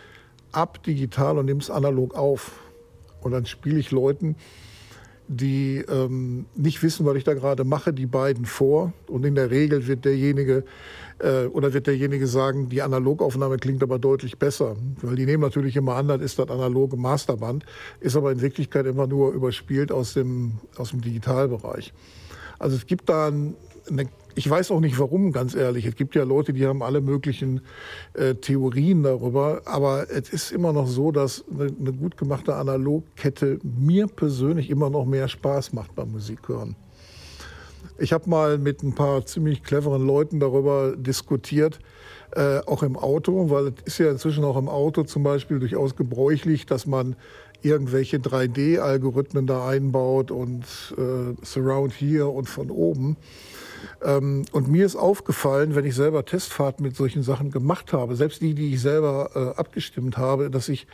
ab digital und nehme es analog auf. Und dann spiele ich Leuten die ähm, nicht wissen, was ich da gerade mache, die beiden vor. Und in der Regel wird derjenige äh, oder wird derjenige sagen, die Analogaufnahme klingt aber deutlich besser. Weil die nehmen natürlich immer an, das ist das analoge Masterband, ist aber in Wirklichkeit immer nur überspielt aus dem, aus dem Digitalbereich. Also es gibt da eine ich weiß auch nicht warum, ganz ehrlich. Es gibt ja Leute, die haben alle möglichen äh, Theorien darüber. Aber es ist immer noch so, dass eine, eine gut gemachte Analogkette mir persönlich immer noch mehr Spaß macht beim Musikhören. Ich habe mal mit ein paar ziemlich cleveren Leuten darüber diskutiert, äh, auch im Auto, weil es ist ja inzwischen auch im Auto zum Beispiel durchaus gebräuchlich, dass man irgendwelche 3D-Algorithmen da einbaut und äh, Surround hier und von oben. Ähm, und mir ist aufgefallen, wenn ich selber Testfahrten mit solchen Sachen gemacht habe, selbst die, die ich selber äh, abgestimmt habe, dass ich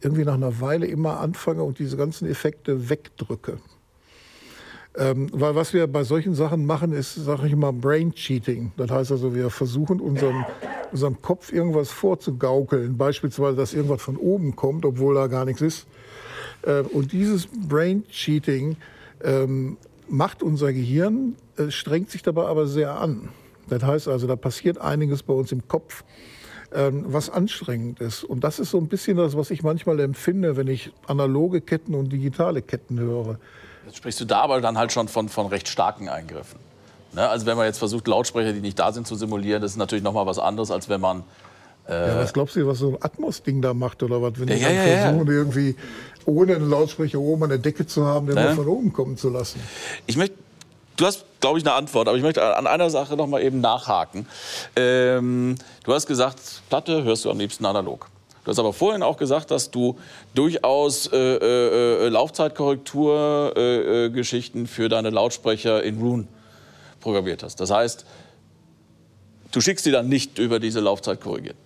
irgendwie nach einer Weile immer anfange und diese ganzen Effekte wegdrücke. Ähm, weil was wir bei solchen Sachen machen, ist, sage ich mal, Brain Cheating. Das heißt also, wir versuchen unserem, unserem Kopf irgendwas vorzugaukeln. Beispielsweise, dass irgendwas von oben kommt, obwohl da gar nichts ist. Äh, und dieses Brain Cheating ähm, macht unser Gehirn, äh, strengt sich dabei aber sehr an. Das heißt also, da passiert einiges bei uns im Kopf, ähm, was anstrengend ist. Und das ist so ein bisschen das, was ich manchmal empfinde, wenn ich analoge Ketten und digitale Ketten höre. Jetzt sprichst du da aber dann halt schon von, von recht starken Eingriffen. Ne? Also wenn man jetzt versucht, Lautsprecher, die nicht da sind, zu simulieren, das ist natürlich noch mal was anderes, als wenn man äh ja, was glaubst du, was so ein Atmos-Ding da macht oder was? Wenn ja, die ja, dann ja, versuchen, irgendwie ohne einen Lautsprecher oben an der Decke zu haben, den mal von oben kommen zu lassen. Ich möchte Du hast, glaube ich, eine Antwort, aber ich möchte an einer Sache noch mal eben nachhaken. Ähm, du hast gesagt, Platte hörst du am liebsten analog. Du hast aber vorhin auch gesagt, dass du durchaus äh, äh, äh Laufzeitkorrekturgeschichten äh, für deine Lautsprecher in Rune programmiert hast. Das heißt, du schickst die dann nicht über diese Laufzeit korrigiert.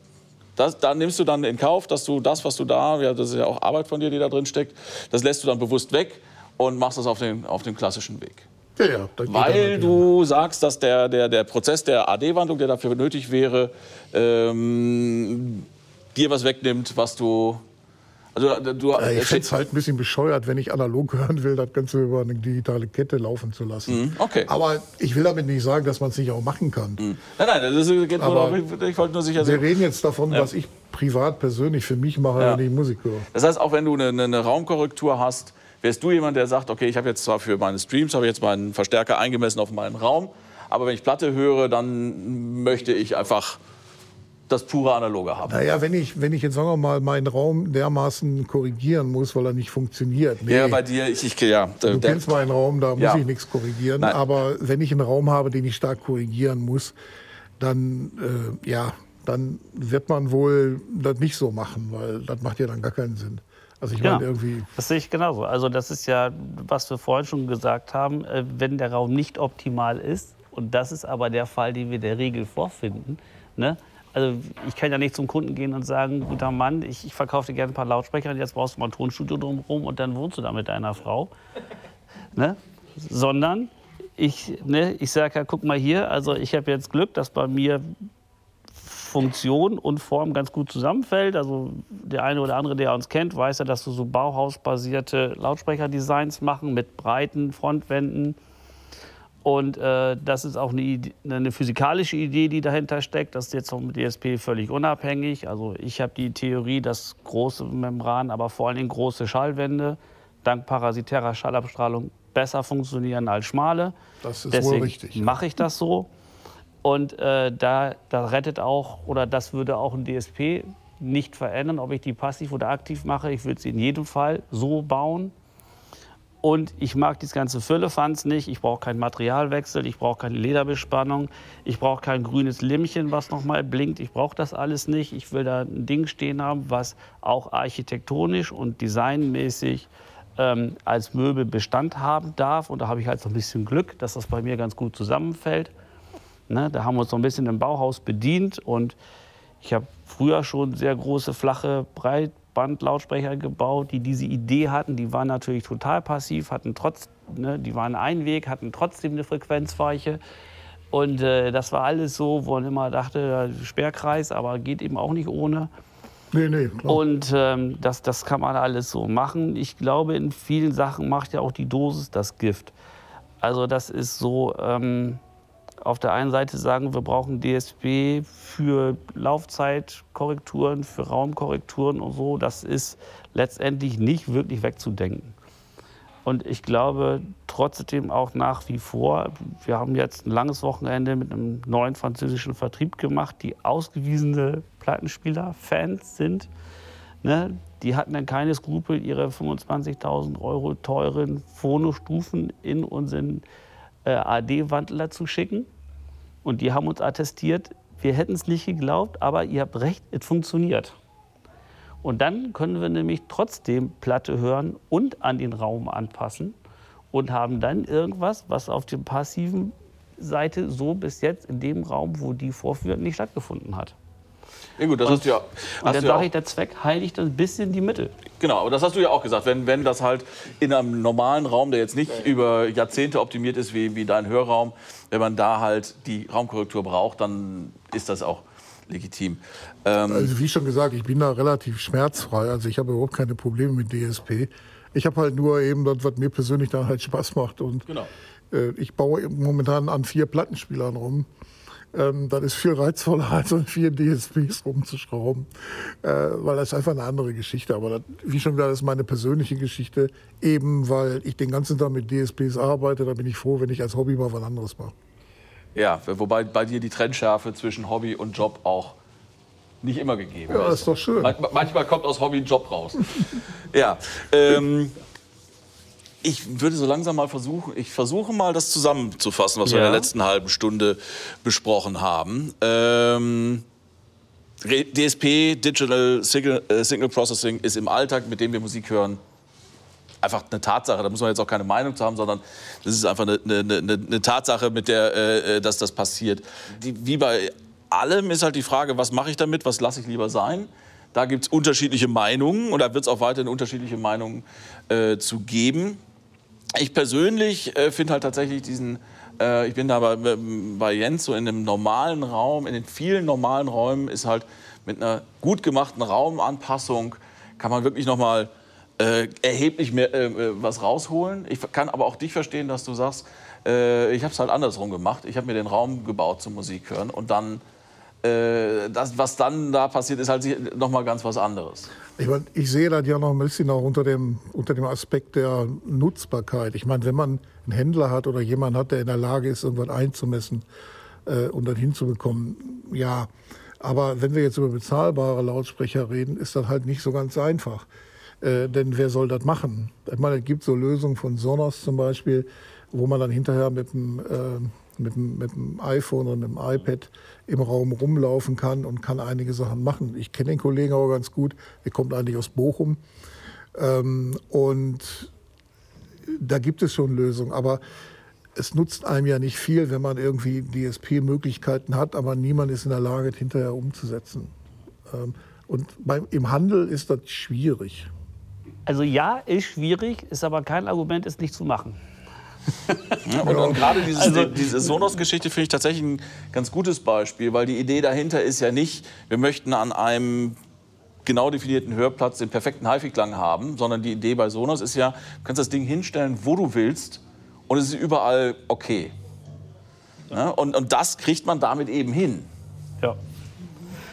Das, da nimmst du dann in Kauf, dass du das, was du da, ja, das ist ja auch Arbeit von dir, die da drin steckt, das lässt du dann bewusst weg und machst das auf den, auf klassischen Weg. Ja, ja, Weil du sagst, dass der, der, der Prozess der AD-Wandlung, der dafür nötig wäre, ähm, dir was wegnimmt, was du also, du, ja, ich finde es halt ein bisschen bescheuert, wenn ich analog hören will, das Ganze über eine digitale Kette laufen zu lassen. Mhm, okay. Aber ich will damit nicht sagen, dass man es nicht auch machen kann. Mhm. Nein, nein, das geht nur ich wollte nur sicher Wir reden jetzt davon, ja. was ich privat persönlich für mich mache, ja. wenn ich Musik höre. Das heißt, auch wenn du eine, eine Raumkorrektur hast, wärst du jemand, der sagt, okay, ich habe jetzt zwar für meine Streams habe jetzt meinen Verstärker eingemessen auf meinen Raum, aber wenn ich Platte höre, dann möchte ich einfach das pure Analoge haben. Naja, wenn ich, wenn ich jetzt sagen wir mal meinen Raum dermaßen korrigieren muss, weil er nicht funktioniert. Nee. Ja, bei dir, ich, ich ja. Du der, kennst meinen Raum, da muss ja. ich nichts korrigieren. Nein. Aber wenn ich einen Raum habe, den ich stark korrigieren muss, dann, äh, ja, dann wird man wohl das nicht so machen, weil das macht ja dann gar keinen Sinn. Also ich ja, meine irgendwie. Das sehe ich genauso. Also das ist ja, was wir vorhin schon gesagt haben, äh, wenn der Raum nicht optimal ist, und das ist aber der Fall, den wir der Regel vorfinden, ne, also ich kann ja nicht zum Kunden gehen und sagen, guter Mann, ich, ich verkaufe dir gerne ein paar Lautsprecher und jetzt brauchst du mal ein Tonstudio drumherum und dann wohnst du da mit deiner Frau. Ne? Sondern ich, ne, ich sage ja, guck mal hier, also ich habe jetzt Glück, dass bei mir Funktion und Form ganz gut zusammenfällt. Also der eine oder andere, der uns kennt, weiß ja, dass wir so Bauhausbasierte Lautsprecherdesigns machen mit breiten Frontwänden, und äh, das ist auch eine, eine, physikalische Idee, die dahinter steckt. Das ist jetzt vom DSP völlig unabhängig. Also ich habe die Theorie, dass große Membranen, aber vor allen Dingen große Schallwände dank parasitärer Schallabstrahlung besser funktionieren als schmale. Das ist Deswegen wohl richtig. mache ich das so. Und äh, da, da rettet auch, oder das würde auch ein DSP nicht verändern, ob ich die passiv oder aktiv mache. Ich würde sie in jedem Fall so bauen, und ich mag dieses ganze Füllefanz nicht. Ich brauche keinen Materialwechsel, ich brauche keine Lederbespannung, ich brauche kein grünes Limmchen, was nochmal blinkt. Ich brauche das alles nicht. Ich will da ein Ding stehen haben, was auch architektonisch und designmäßig ähm, als Möbel Bestand haben darf. Und da habe ich halt so ein bisschen Glück, dass das bei mir ganz gut zusammenfällt. Ne, da haben wir uns so ein bisschen im Bauhaus bedient und ich habe früher schon sehr große, flache, breit, Bandlautsprecher gebaut, die diese Idee hatten. Die waren natürlich total passiv, hatten trotz, ne, die waren Einweg, hatten trotzdem eine Frequenzweiche. Und äh, das war alles so, wo man immer dachte, Sperrkreis, aber geht eben auch nicht ohne. Nee, nee, klar. Und ähm, das, das kann man alles so machen. Ich glaube, in vielen Sachen macht ja auch die Dosis das Gift. Also das ist so, ähm, auf der einen Seite sagen, wir brauchen DSP für Laufzeitkorrekturen, für Raumkorrekturen und so. Das ist letztendlich nicht wirklich wegzudenken. Und ich glaube trotzdem auch nach wie vor, wir haben jetzt ein langes Wochenende mit einem neuen französischen Vertrieb gemacht, die ausgewiesene Plattenspieler, Fans sind. Ne? Die hatten dann keine Skrupel, ihre 25.000 Euro teuren Phonostufen in unseren äh, AD-Wandler zu schicken. Und die haben uns attestiert, wir hätten es nicht geglaubt, aber ihr habt recht, es funktioniert. Und dann können wir nämlich trotzdem Platte hören und an den Raum anpassen und haben dann irgendwas, was auf der passiven Seite so bis jetzt in dem Raum, wo die Vorführung nicht stattgefunden hat. Ja gut, das und, hast du ja. Hast und dann sage ich, der Zweck heiligt ein bisschen die Mittel. Genau, aber das hast du ja auch gesagt. Wenn, wenn das halt in einem normalen Raum, der jetzt nicht über Jahrzehnte optimiert ist wie, wie dein Hörraum, wenn man da halt die Raumkorrektur braucht, dann ist das auch legitim. Ähm also wie schon gesagt, ich bin da relativ schmerzfrei. Also ich habe überhaupt keine Probleme mit DSP. Ich habe halt nur eben das, was mir persönlich dann halt Spaß macht. Und genau. äh, ich baue momentan an vier Plattenspielern rum. Ähm, das ist viel reizvoller, als an vier DSPs rumzuschrauben, äh, weil das ist einfach eine andere Geschichte. Aber das, wie schon gesagt, das ist meine persönliche Geschichte, eben weil ich den ganzen Tag mit DSPs arbeite. Da bin ich froh, wenn ich als Hobby mal was anderes mache. Ja, wobei bei dir die Trennschärfe zwischen Hobby und Job auch nicht immer gegeben ja, ist. Ja, ist doch schön. Manchmal kommt aus Hobby ein Job raus. ja. Ähm, ich würde so langsam mal versuchen, ich versuche mal das zusammenzufassen, was ja. wir in der letzten halben Stunde besprochen haben. Ähm, DSP, Digital Signal, äh, Signal Processing, ist im Alltag, mit dem wir Musik hören, einfach eine Tatsache. Da muss man jetzt auch keine Meinung zu haben, sondern das ist einfach eine, eine, eine, eine Tatsache, mit der äh, äh, dass das passiert. Die, wie bei allem ist halt die Frage, was mache ich damit, was lasse ich lieber sein. Da gibt es unterschiedliche Meinungen und da wird es auch weiterhin unterschiedliche Meinungen äh, zu geben. Ich persönlich äh, finde halt tatsächlich diesen, äh, ich bin da bei, bei Jens so in einem normalen Raum, in den vielen normalen Räumen ist halt mit einer gut gemachten Raumanpassung kann man wirklich noch mal äh, erheblich mehr äh, äh, was rausholen. Ich kann aber auch dich verstehen, dass du sagst, äh, ich habe es halt andersrum gemacht. Ich habe mir den Raum gebaut zum Musik hören und dann äh, das, was dann da passiert, ist halt noch mal ganz was anderes. Ich, mein, ich sehe das ja noch ein bisschen auch unter dem, unter dem Aspekt der Nutzbarkeit. Ich meine, wenn man einen Händler hat oder jemanden hat, der in der Lage ist, irgendwas einzumessen äh, und dann hinzubekommen, ja. Aber wenn wir jetzt über bezahlbare Lautsprecher reden, ist das halt nicht so ganz einfach. Äh, denn wer soll das machen? Ich meine, es gibt so Lösungen von Sonos zum Beispiel, wo man dann hinterher mit dem, äh, mit, mit dem iPhone und dem iPad im Raum rumlaufen kann und kann einige Sachen machen. Ich kenne den Kollegen aber ganz gut. Er kommt eigentlich aus Bochum. Ähm, und da gibt es schon Lösungen. Aber es nutzt einem ja nicht viel, wenn man irgendwie DSP-Möglichkeiten hat, aber niemand ist in der Lage, hinterher umzusetzen. Ähm, und beim, im Handel ist das schwierig. Also ja, ist schwierig, ist aber kein Argument, es nicht zu machen. Und, und, gerade dieses, also, diese Sonos-Geschichte finde ich tatsächlich ein ganz gutes Beispiel, weil die Idee dahinter ist ja nicht, wir möchten an einem genau definierten Hörplatz den perfekten HiFi-Klang haben, sondern die Idee bei Sonos ist ja, du kannst das Ding hinstellen, wo du willst und es ist überall okay. Ja, und, und das kriegt man damit eben hin. Ja.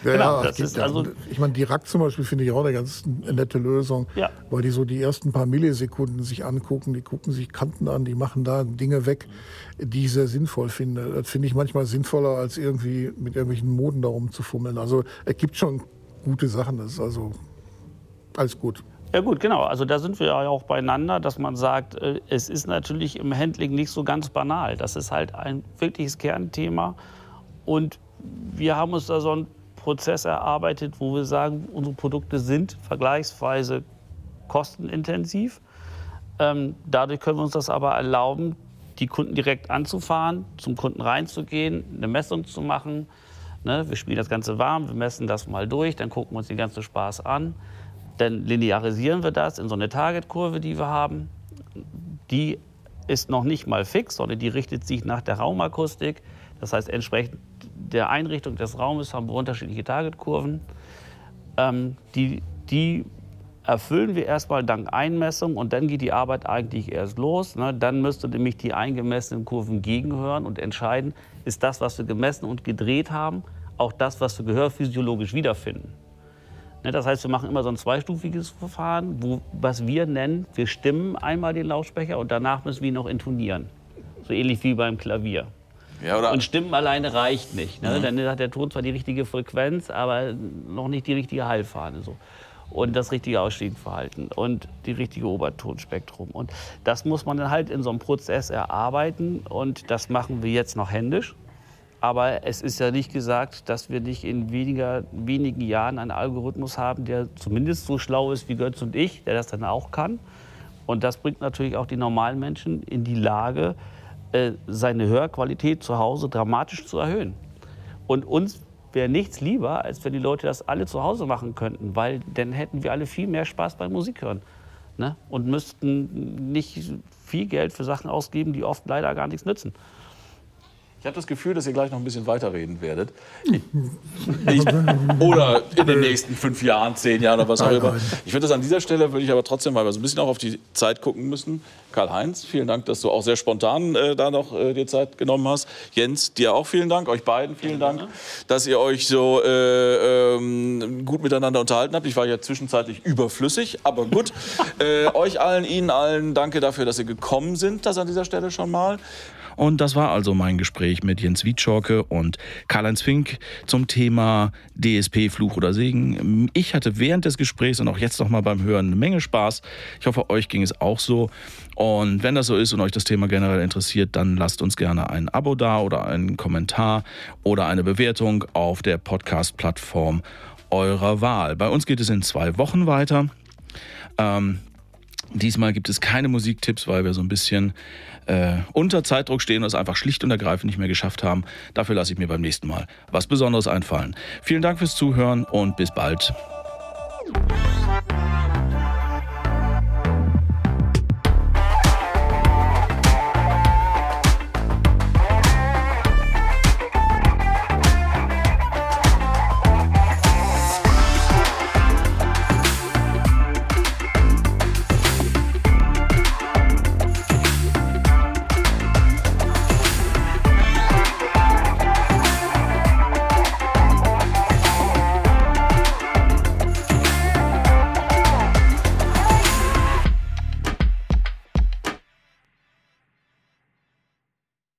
Ja, genau, ja, ist also ich meine, die Rack zum Beispiel finde ich auch eine ganz nette Lösung, ja. weil die so die ersten paar Millisekunden sich angucken, die gucken sich Kanten an, die machen da Dinge weg, die ich sehr sinnvoll finde. Das finde ich manchmal sinnvoller, als irgendwie mit irgendwelchen Moden darum zu fummeln. Also es gibt schon gute Sachen, das ist also alles gut. Ja gut, genau. Also da sind wir ja auch beieinander, dass man sagt, äh, es ist natürlich im Handling nicht so ganz banal. Das ist halt ein wirkliches Kernthema. Und wir haben uns da so ein Prozess erarbeitet, wo wir sagen, unsere Produkte sind vergleichsweise kostenintensiv. Ähm, dadurch können wir uns das aber erlauben, die Kunden direkt anzufahren, zum Kunden reinzugehen, eine Messung zu machen. Ne, wir spielen das Ganze warm, wir messen das mal durch, dann gucken wir uns den ganzen Spaß an. Dann linearisieren wir das in so eine Targetkurve, die wir haben. Die ist noch nicht mal fix, sondern die richtet sich nach der Raumakustik. Das heißt, entsprechend der Einrichtung des Raumes haben wir unterschiedliche Targetkurven. Ähm, die, die erfüllen wir erstmal dank Einmessung und dann geht die Arbeit eigentlich erst los. Ne? Dann müsste nämlich die eingemessenen Kurven gegenhören und entscheiden, ist das, was wir gemessen und gedreht haben, auch das, was wir gehörphysiologisch wiederfinden. Ne? Das heißt, wir machen immer so ein zweistufiges Verfahren, wo, was wir nennen, wir stimmen einmal den Lautsprecher und danach müssen wir ihn noch intonieren. So ähnlich wie beim Klavier. Ja, und Stimmen alleine reicht nicht. Ne? Mhm. Dann hat der Ton zwar die richtige Frequenz, aber noch nicht die richtige Heilfahne. So und das richtige Ausstiegsverhalten und die richtige Obertonspektrum. Und das muss man dann halt in so einem Prozess erarbeiten und das machen wir jetzt noch händisch. Aber es ist ja nicht gesagt, dass wir nicht in weniger, wenigen Jahren einen Algorithmus haben, der zumindest so schlau ist wie Götz und ich, der das dann auch kann. Und das bringt natürlich auch die normalen Menschen in die Lage, äh, seine Hörqualität zu Hause dramatisch zu erhöhen. Und uns wäre nichts lieber, als wenn die Leute das alle zu Hause machen könnten, weil dann hätten wir alle viel mehr Spaß beim Musikhören. Ne? Und müssten nicht viel Geld für Sachen ausgeben, die oft leider gar nichts nützen. Ich habe das Gefühl, dass ihr gleich noch ein bisschen weiterreden werdet. Ich, oder in den nächsten fünf Jahren, zehn Jahren oder was auch immer. Ich finde das an dieser Stelle, würde ich aber trotzdem mal so ein bisschen auch auf die Zeit gucken müssen. Karl-Heinz, vielen Dank, dass du auch sehr spontan äh, da noch äh, dir Zeit genommen hast. Jens, dir auch vielen Dank, euch beiden vielen Dank, dass ihr euch so äh, ähm, gut miteinander unterhalten habt. Ich war ja zwischenzeitlich überflüssig, aber gut. Äh, euch allen, Ihnen allen, danke dafür, dass ihr gekommen sind, das an dieser Stelle schon mal. Und das war also mein Gespräch mit Jens Wietschorke und Karl-Heinz Fink zum Thema DSP, Fluch oder Segen. Ich hatte während des Gesprächs und auch jetzt noch mal beim Hören eine Menge Spaß. Ich hoffe, euch ging es auch so. Und wenn das so ist und euch das Thema generell interessiert, dann lasst uns gerne ein Abo da oder einen Kommentar oder eine Bewertung auf der Podcast-Plattform eurer Wahl. Bei uns geht es in zwei Wochen weiter. Ähm, diesmal gibt es keine Musiktipps, weil wir so ein bisschen äh, unter Zeitdruck stehen und es einfach schlicht und ergreifend nicht mehr geschafft haben. Dafür lasse ich mir beim nächsten Mal was Besonderes einfallen. Vielen Dank fürs Zuhören und bis bald.